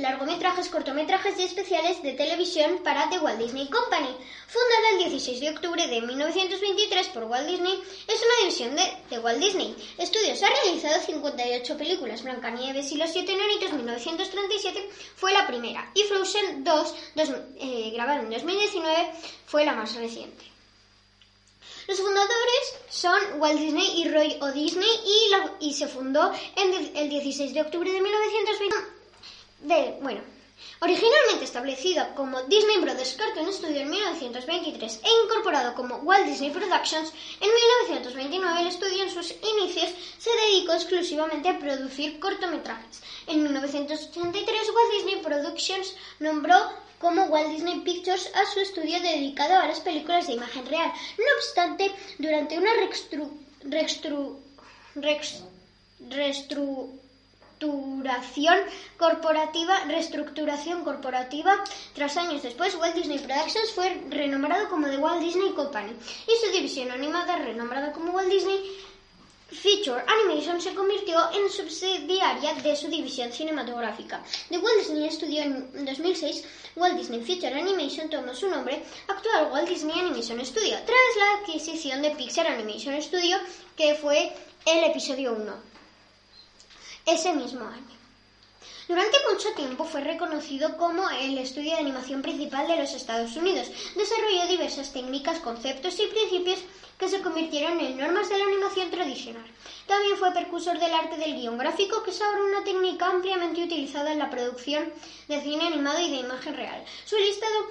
largometrajes, cortometrajes y especiales de televisión para The Walt Disney Company. Fundada el 16 de octubre de 1923 por Walt Disney, es una división de The Walt Disney Studios. Ha realizado 58 películas. Blancanieves y los Siete Enanitos 1937 fue la primera y Frozen 2, eh, grabada en 2019, fue la más reciente. Los fundadores son Walt Disney y Roy O. Disney y, se fundó el 16 de octubre de 1920 bueno, originalmente establecido como Disney Brothers Cartoon Studio en 1923 e incorporado como Walt Disney Productions, en 1929 el estudio en sus inicios se dedicó exclusivamente a producir cortometrajes. En 1983 Walt Disney Productions nombró como Walt Disney Pictures a su estudio dedicado a las películas de imagen real. No obstante, durante una reestructuración corporativa, reestructuración corporativa. Tras años después, Walt Disney Productions fue renombrado como The Walt Disney Company y su división animada, renombrada como Walt Disney Feature Animation, se convirtió en subsidiaria de su división cinematográfica. The Walt Disney Studio en 2006, Walt Disney Feature Animation tomó su nombre actual Walt Disney Animation Studio, tras la adquisición de Pixar Animation Studio, que fue el episodio 1 ese mismo año. Durante mucho tiempo fue reconocido como el estudio de animación principal de los Estados Unidos. Desarrolló diversas técnicas, conceptos y principios que se convirtieron en normas de la animación tradicional. También fue precursor del arte del guion gráfico, que es ahora una técnica ampliamente utilizada en la producción de cine animado y de imagen real. Su listado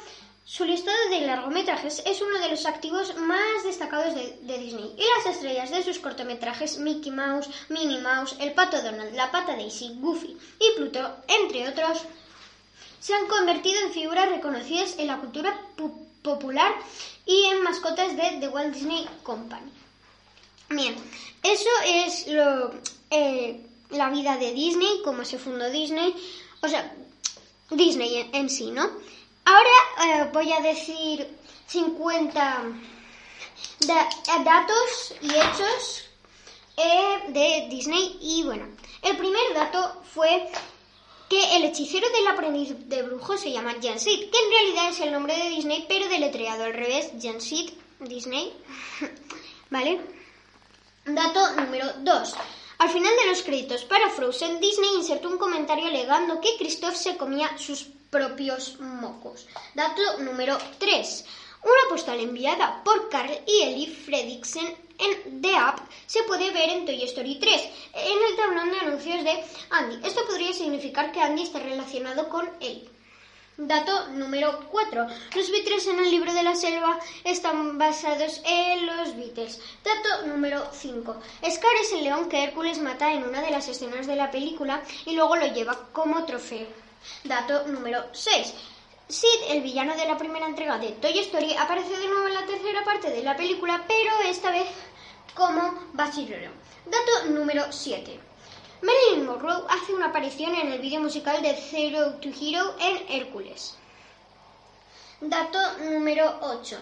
su listado de largometrajes es uno de los activos más destacados de, Disney y las estrellas de sus cortometrajes Mickey Mouse, Minnie Mouse, El Pato Donald, La Pata Daisy, Goofy y Pluto, entre otros, se han convertido en figuras reconocidas en la cultura popular y en mascotas de The Walt Disney Company. Bien, eso es lo, eh, la vida de Disney, cómo se fundó Disney, o sea, Disney en sí, ¿no? Ahora eh, voy a decir 50 datos y hechos eh, de Disney. Y bueno, el primer dato fue que el hechicero del aprendiz de brujo se llama Jan que en realidad es el nombre de Disney, pero deletreado al revés, Jan Disney. ¿Vale? Dato número 2. Al final de los créditos para Frozen, Disney insertó un comentario alegando que Christoph se comía sus propios mocos. Dato número 3. Una postal enviada por Carl y Ellie Fredricksen en The App se puede ver en Toy Story 3, en el tablón de anuncios de Andy. Esto podría significar que Andy está relacionado con Ellie. Dato número 4. Los Beatles en el libro de la selva están basados en los Beatles. Dato número 5. Scar es el león que Hércules mata en una de las escenas de la película y luego lo lleva como trofeo. Dato número 6. Sid, el villano de la primera entrega de Toy Story, aparece de nuevo en la tercera parte de la película, pero esta vez como basilero. Dato número 7. Marilyn Monroe hace una aparición en el vídeo musical de Zero to Hero en Hércules. Dato número 8.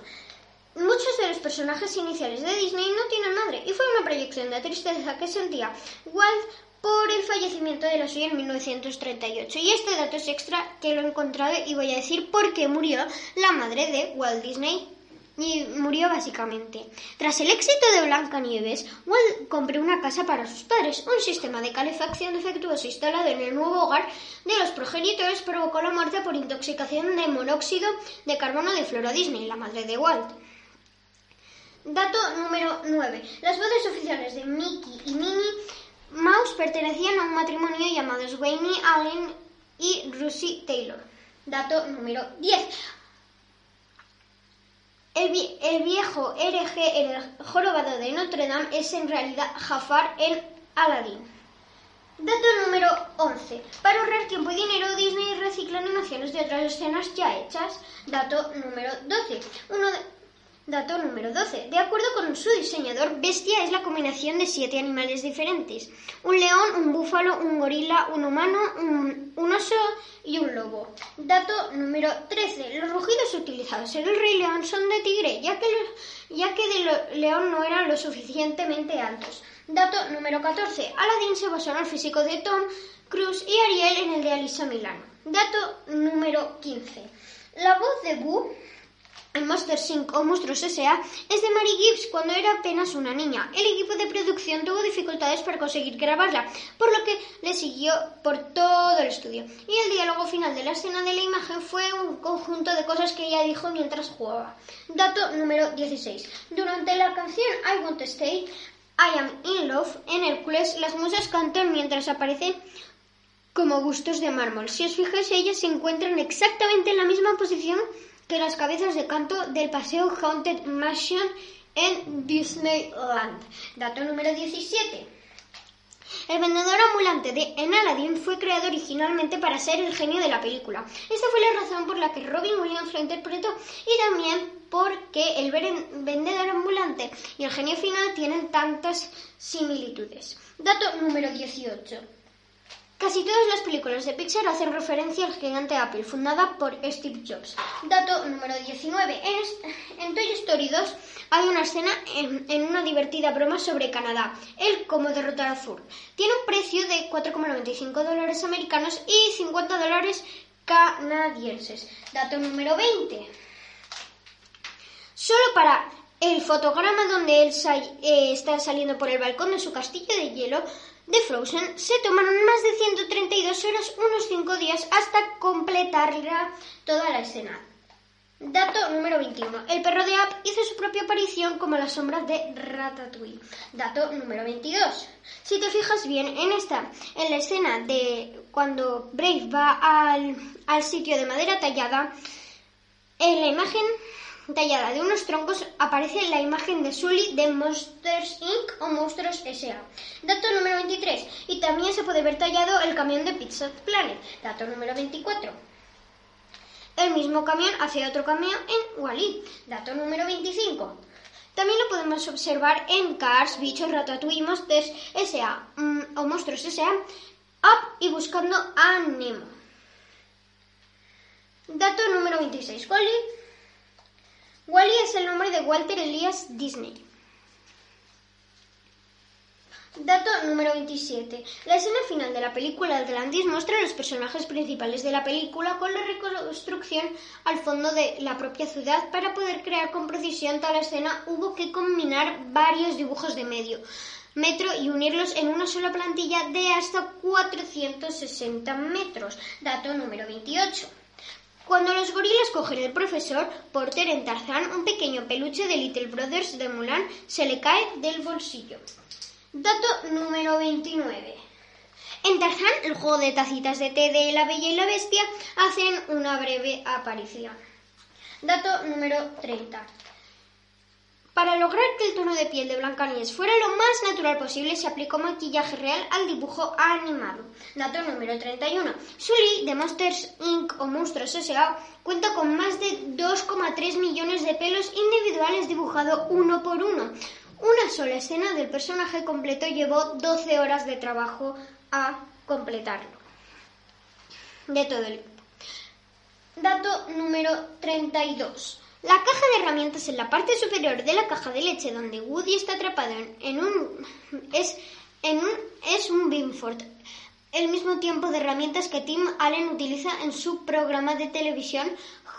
Muchos de los personajes iniciales de Disney no tienen madre y fue una proyección de tristeza que sentía Walt por el fallecimiento de la suya en 1938. Y este dato es extra que lo he encontrado y voy a decir por qué murió la madre de Walt Disney y murió básicamente. Tras el éxito de Blancanieves, Walt compró una casa para sus padres. Un sistema de calefacción defectuoso instalado en el nuevo hogar de los progenitores provocó la muerte por intoxicación de monóxido de carbono de Flora Disney, la madre de Walt. Dato número 9. Las bodas oficiales de Mickey y Minnie Mouse pertenecían a un matrimonio llamado Wayne Allen y Russie Taylor. Dato número 10. El, viejo hereje, el jorobado de Notre Dame, es en realidad Jafar el Aladdin. Dato número 11. Para ahorrar tiempo y dinero, Disney recicla animaciones de otras escenas ya hechas. Dato número 12. Uno Dato número 12. De acuerdo con su diseñador, bestia es la combinación de siete animales diferentes. Un león, un búfalo, un gorila, un humano, un, oso y un lobo. Dato número 13. Los rugidos utilizados en el Rey León son de tigre, ya que, ya que de león no eran lo suficientemente altos. Dato número 14. Aladdin se basó en el físico de Tom Cruise y Ariel en el de Alisa Milano. Dato número 15. La voz de Boo en Monster Inc. o Monstruos S.A. es de Mary Gibbs cuando era apenas una niña. El equipo de producción tuvo dificultades para conseguir grabarla, por lo que le siguió por todo el estudio. Y el diálogo final de la escena de la imagen fue un conjunto de cosas que ella dijo mientras jugaba. Dato número 16. Durante la canción I Want to Stay, I Am in Love, en Hércules, las musas cantan mientras aparecen como gustos de mármol. Si os fijáis, ellas se encuentran exactamente en la misma posición que las cabezas de canto del paseo Haunted Mansion en Disneyland. Dato número 17. El vendedor ambulante de En Aladdin fue creado originalmente para ser el genio de la película. Esta fue la razón por la que Robin Williams lo interpretó y también porque el vendedor ambulante y el genio final tienen tantas similitudes. Dato número 18. Casi todas las películas de Pixar hacen referencia al gigante Apple, fundada por Steve Jobs. Dato número 19. En, Toy Story 2 hay una escena en, una divertida broma sobre Canadá, el cómo derrotar a Zur. Tiene un precio de 4,95 dólares americanos y 50 dólares canadienses. Dato número 20. Solo para el fotograma donde él eh, está saliendo por el balcón de su castillo de hielo de Frozen se tomaron más de 132 horas, unos 5 días, hasta completarla toda la escena. Dato número 21. El perro de App hizo su propia aparición como la sombra de Ratatouille. Dato número 22. Si te fijas bien en esta, en la escena de cuando Brave va al, al sitio de madera tallada, en la imagen tallada de unos troncos aparece la imagen de Sully de Monsters Inc. o Monstruos S.A. Dato número 23. Y también se puede ver tallado el camión de Pizza Planet. Dato número 24. El mismo camión hace otro camión en Wally. Dato número 25. También lo podemos observar en Cars, Bichos, Ratatouille, Monsters S.A. Mm, o Monstruos S.A. Up y buscando a Nemo. Dato número 26. Wally Wally es el nombre de Walter Elias Disney. Dato número 27. La escena final de la película Atlantis muestra a los personajes principales de la película con la reconstrucción al fondo de la propia ciudad. Para poder crear con precisión tal escena hubo que combinar varios dibujos de medio metro y unirlos en una sola plantilla de hasta 460 metros. Dato número 28. Cuando los gorilas cogen el profesor Porter en Tarzán, un pequeño peluche de Little Brothers de Mulan se le cae del bolsillo. Dato número 29. En Tarzán, el juego de tacitas de té de La Bella y la Bestia hacen una breve aparición. Dato número 30. Para lograr que el tono de piel de Blancanieves fuera lo más natural posible, se aplicó maquillaje real al dibujo animado. Dato número 31. Sully de Monsters Inc. o Monstruos S.A. cuenta con más de 2,3 millones de pelos individuales dibujados uno por uno. Una sola escena del personaje completo llevó 12 horas de trabajo a completarlo. De todo el Dato número 32. La caja de herramientas en la parte superior de la caja de leche donde Woody está atrapado en un es en un es un Binford, el mismo tiempo de herramientas que Tim Allen utiliza en su programa de televisión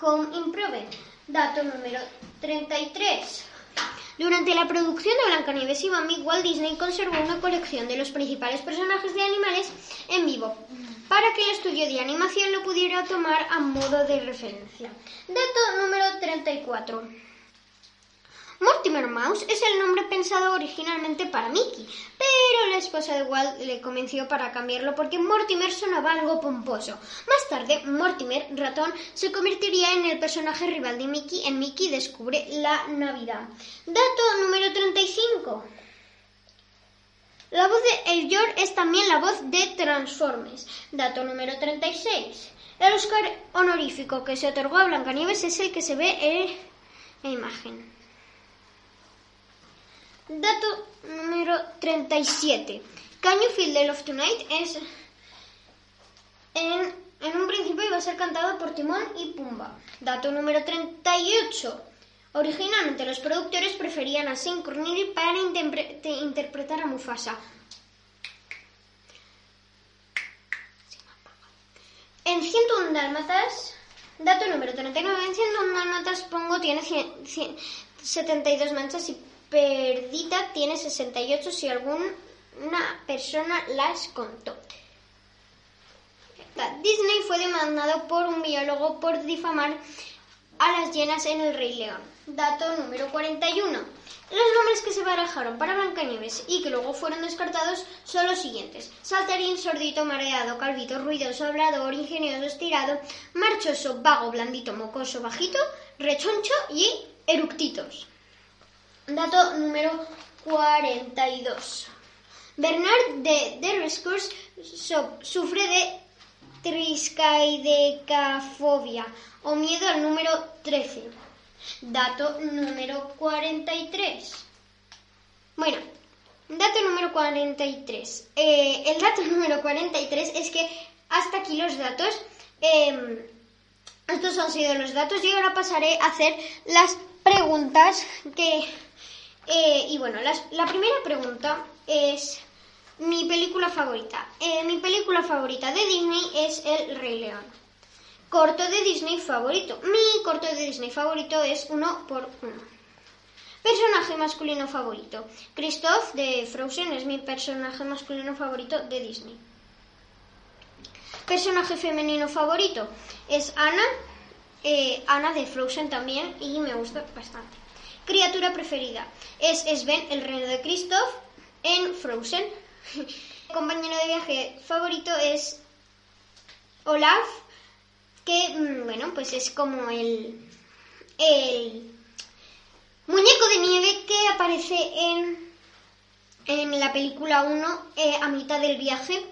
Home Improvement. Dato número 33. Durante la producción de Blancanieves y Bambi, Walt Disney conservó una colección de los principales personajes de animales en vivo para que el estudio de animación lo pudiera tomar a modo de referencia. Dato número 34. Mortimer Mouse es el nombre pensado originalmente para Mickey, pero la esposa de Walt le convenció para cambiarlo porque Mortimer sonaba algo pomposo. Más tarde, Mortimer, ratón, se convertiría en el personaje rival de Mickey en Mickey descubre la Navidad. Dato número 35. La voz de El York es también la voz de Transformers. Dato número 36. El Oscar honorífico que se otorgó a Blancanieves es el que se ve en la imagen. Dato número 37. Can You Feel the Love Tonight es en, en un principio iba a ser cantado por Timón y Pumba. Dato número 38. Originalmente los productores preferían a Sean Connery para interpretar a Mufasa. En 101 dálmatas, dato número 39, en 101 dálmatas Pongo tiene 72 manchas y Perdita tiene 68 si alguna persona las contó. Disney fue demandado por un biólogo por difamar a las llenas en el Rey León. Dato número 41. Los nombres que se barajaron para Blancanieves y que luego fueron descartados son los siguientes. Saltarín, sordito, mareado, calvito, ruidoso, hablador, ingenioso, estirado, marchoso, vago, blandito, mocoso, bajito, rechoncho y eructitos. Dato número 42. Bernard de Derrescours sufre de triscaidecafobia o miedo al número 13. Dato número 43. Bueno, dato número 43. Eh, el dato número 43 es que hasta aquí los datos. Em, estos han sido los datos y ahora pasaré a hacer las preguntas que... Eh, y bueno, la primera pregunta es mi película favorita. Eh, mi película favorita de Disney es El Rey León. Corto de Disney favorito. Mi corto de Disney favorito es uno por uno. Personaje masculino favorito. Christoph de Frozen es mi personaje masculino favorito de Disney. Personaje femenino favorito es Anna. Eh, Anna de Frozen también y me gusta bastante. Criatura preferida es Sven, el reino de Christoph, en Frozen. compañero de viaje favorito es Olaf, que, mm, bueno, pues es como el, el muñeco de nieve que aparece en, en la película 1 eh, a mitad del viaje.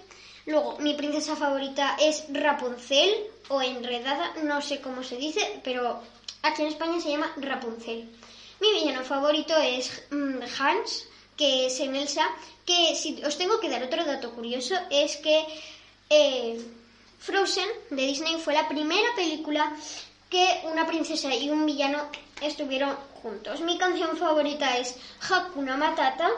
Luego, mi princesa favorita es Rapunzel o Enredada, no sé cómo se dice, pero aquí en España se llama Rapunzel. Mi villano favorito es mm, Hans, que es en Elsa, que si os tengo que dar otro dato curioso es que eh, Frozen de Disney fue la primera película que una princesa y un villano estuvieron juntos. Mi canción favorita es Hakuna Matata.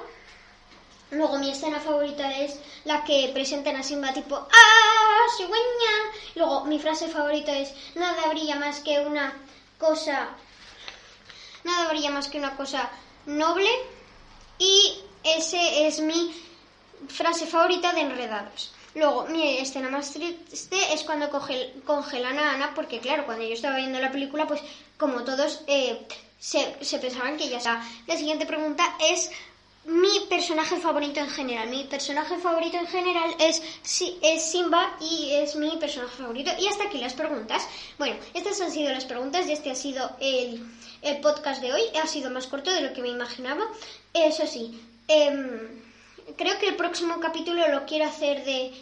Luego mi escena favorita es la que presentan a Simba tipo ¡Ah, cigüeña! Luego mi frase favorita es Nada brilla más que una cosa... Nada brilla más que una cosa noble. Y ese es mi frase favorita de Enredados. Luego, mi escena más triste es cuando congelan a Ana, porque claro, cuando yo estaba viendo la película, pues como todos eh, se, pensaban que ya está. La siguiente pregunta es mi personaje favorito en general. Mi personaje favorito en general es, es Simba y es mi personaje favorito. Y hasta aquí las preguntas. Bueno, estas han sido las preguntas y este ha sido el, el podcast de hoy. Ha sido más corto de lo que me imaginaba. Eso sí, Em, creo que el próximo capítulo lo quiero hacer de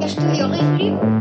Estudio Ghibli